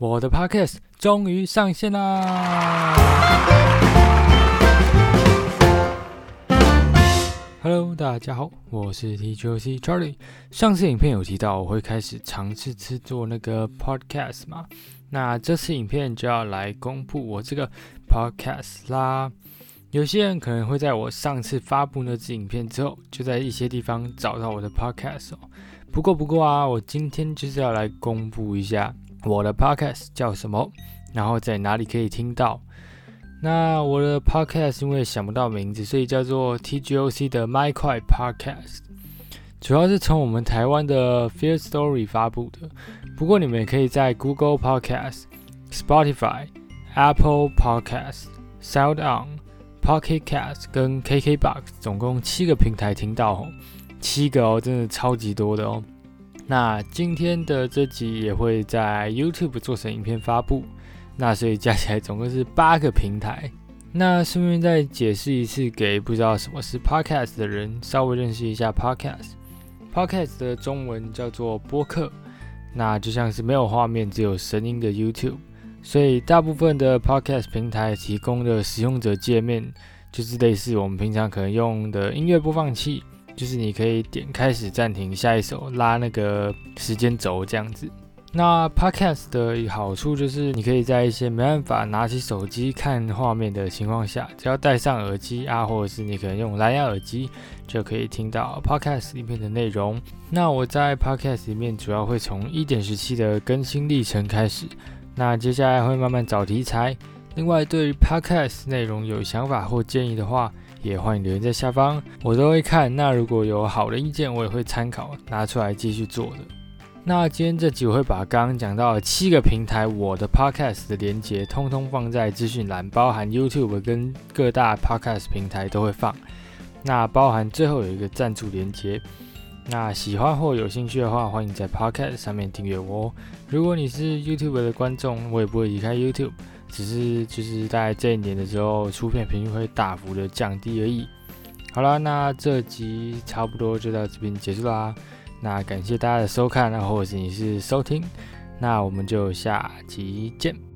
我的 podcast 终于上线啦！Hello，大家好，我是 TGC Charlie。上次影片有提到我会开始尝试制作那个 podcast 嘛？那这次影片就要来公布我这个 podcast 啦。有些人可能会在我上次发布那支影片之后，就在一些地方找到我的 podcast 哦。不过不过啊，我今天就是要来公布一下。我的 podcast 叫什么？然后在哪里可以听到？那我的 podcast 因为想不到名字，所以叫做 TGOC 的麦块 podcast。主要是从我们台湾的 Fear Story 发布的。不过你们也可以在 Google Podcast、Spotify、Apple Podcast、SoundOn、Pocket Cast 跟 KKBox 总共七个平台听到哦，七个哦，真的超级多的哦。那今天的这集也会在 YouTube 做成影片发布，那所以加起来总共是八个平台。那顺便再解释一次，给不知道什么是 Podcast 的人稍微认识一下 Podcast。Podcast 的中文叫做播客，那就像是没有画面只有声音的 YouTube。所以大部分的 Podcast 平台提供的使用者界面，就是类似我们平常可能用的音乐播放器。就是你可以点开始暂停下一首拉那个时间轴这样子。那 Podcast 的好处就是你可以在一些没办法拿起手机看画面的情况下，只要戴上耳机啊，或者是你可能用蓝牙耳机，就可以听到 Podcast 里面的内容。那我在 Podcast 里面主要会从一点十七的更新历程开始，那接下来会慢慢找题材。另外，对于 Podcast 内容有想法或建议的话，也欢迎留言在下方，我都会看。那如果有好的意见，我也会参考拿出来继续做的。那今天这集我会把刚刚讲到的七个平台我的 podcast 的连接，通通放在资讯栏，包含 YouTube 跟各大 podcast 平台都会放。那包含最后有一个赞助连接。那喜欢或有兴趣的话，欢迎在 podcast 上面订阅我。哦如果你是 YouTube 的观众，我也不会离开 YouTube。只是就是在这一年的时候，出片频率会大幅的降低而已。好了，那这集差不多就到这边结束啦。那感谢大家的收看，或者是你是收听，那我们就下集见。